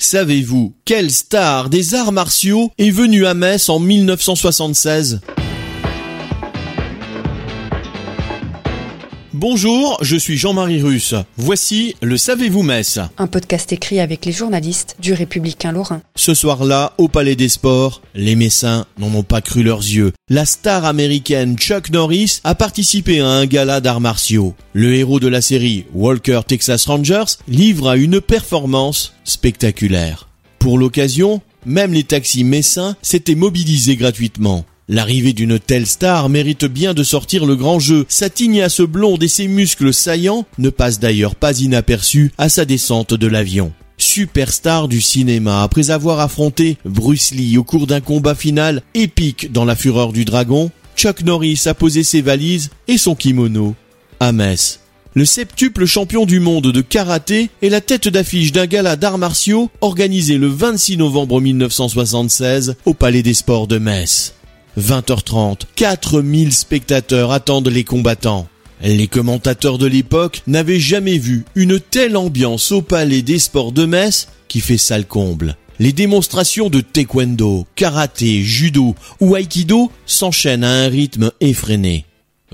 Savez-vous quelle star des arts martiaux est venue à Metz en 1976 Bonjour, je suis Jean-Marie Russe. Voici le Savez-vous Metz Un podcast écrit avec les journalistes du Républicain Lorrain. Ce soir-là, au Palais des Sports, les Messins n'en ont pas cru leurs yeux. La star américaine Chuck Norris a participé à un gala d'arts martiaux. Le héros de la série Walker Texas Rangers livre à une performance spectaculaire. Pour l'occasion, même les taxis messins s'étaient mobilisés gratuitement. L'arrivée d'une telle star mérite bien de sortir le grand jeu. Sa tignasse blonde et ses muscles saillants ne passent d'ailleurs pas inaperçus à sa descente de l'avion. Superstar du cinéma, après avoir affronté Bruce Lee au cours d'un combat final épique dans la fureur du dragon, Chuck Norris a posé ses valises et son kimono à Metz. Le septuple champion du monde de karaté est la tête d'affiche d'un gala d'arts martiaux organisé le 26 novembre 1976 au Palais des Sports de Metz. 20h30, 4000 spectateurs attendent les combattants. Les commentateurs de l'époque n'avaient jamais vu une telle ambiance au palais des sports de Metz qui fait sale comble. Les démonstrations de taekwondo, karaté, judo ou aikido s'enchaînent à un rythme effréné.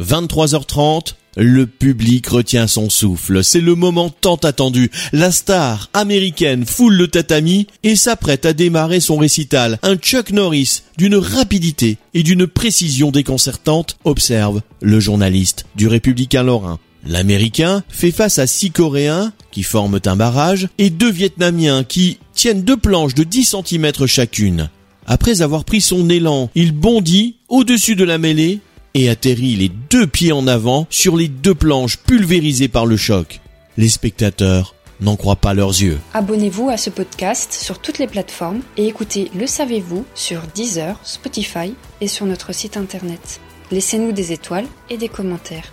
23h30, le public retient son souffle. C'est le moment tant attendu. La star américaine foule le tatami et s'apprête à démarrer son récital. Un Chuck Norris d'une rapidité et d'une précision déconcertante, observe le journaliste du Républicain Lorrain. L'Américain fait face à six Coréens qui forment un barrage et deux Vietnamiens qui tiennent deux planches de 10 cm chacune. Après avoir pris son élan, il bondit au-dessus de la mêlée et atterrit les deux pieds en avant sur les deux planches pulvérisées par le choc. Les spectateurs n'en croient pas leurs yeux. Abonnez-vous à ce podcast sur toutes les plateformes et écoutez Le Savez-vous sur Deezer, Spotify et sur notre site internet. Laissez-nous des étoiles et des commentaires.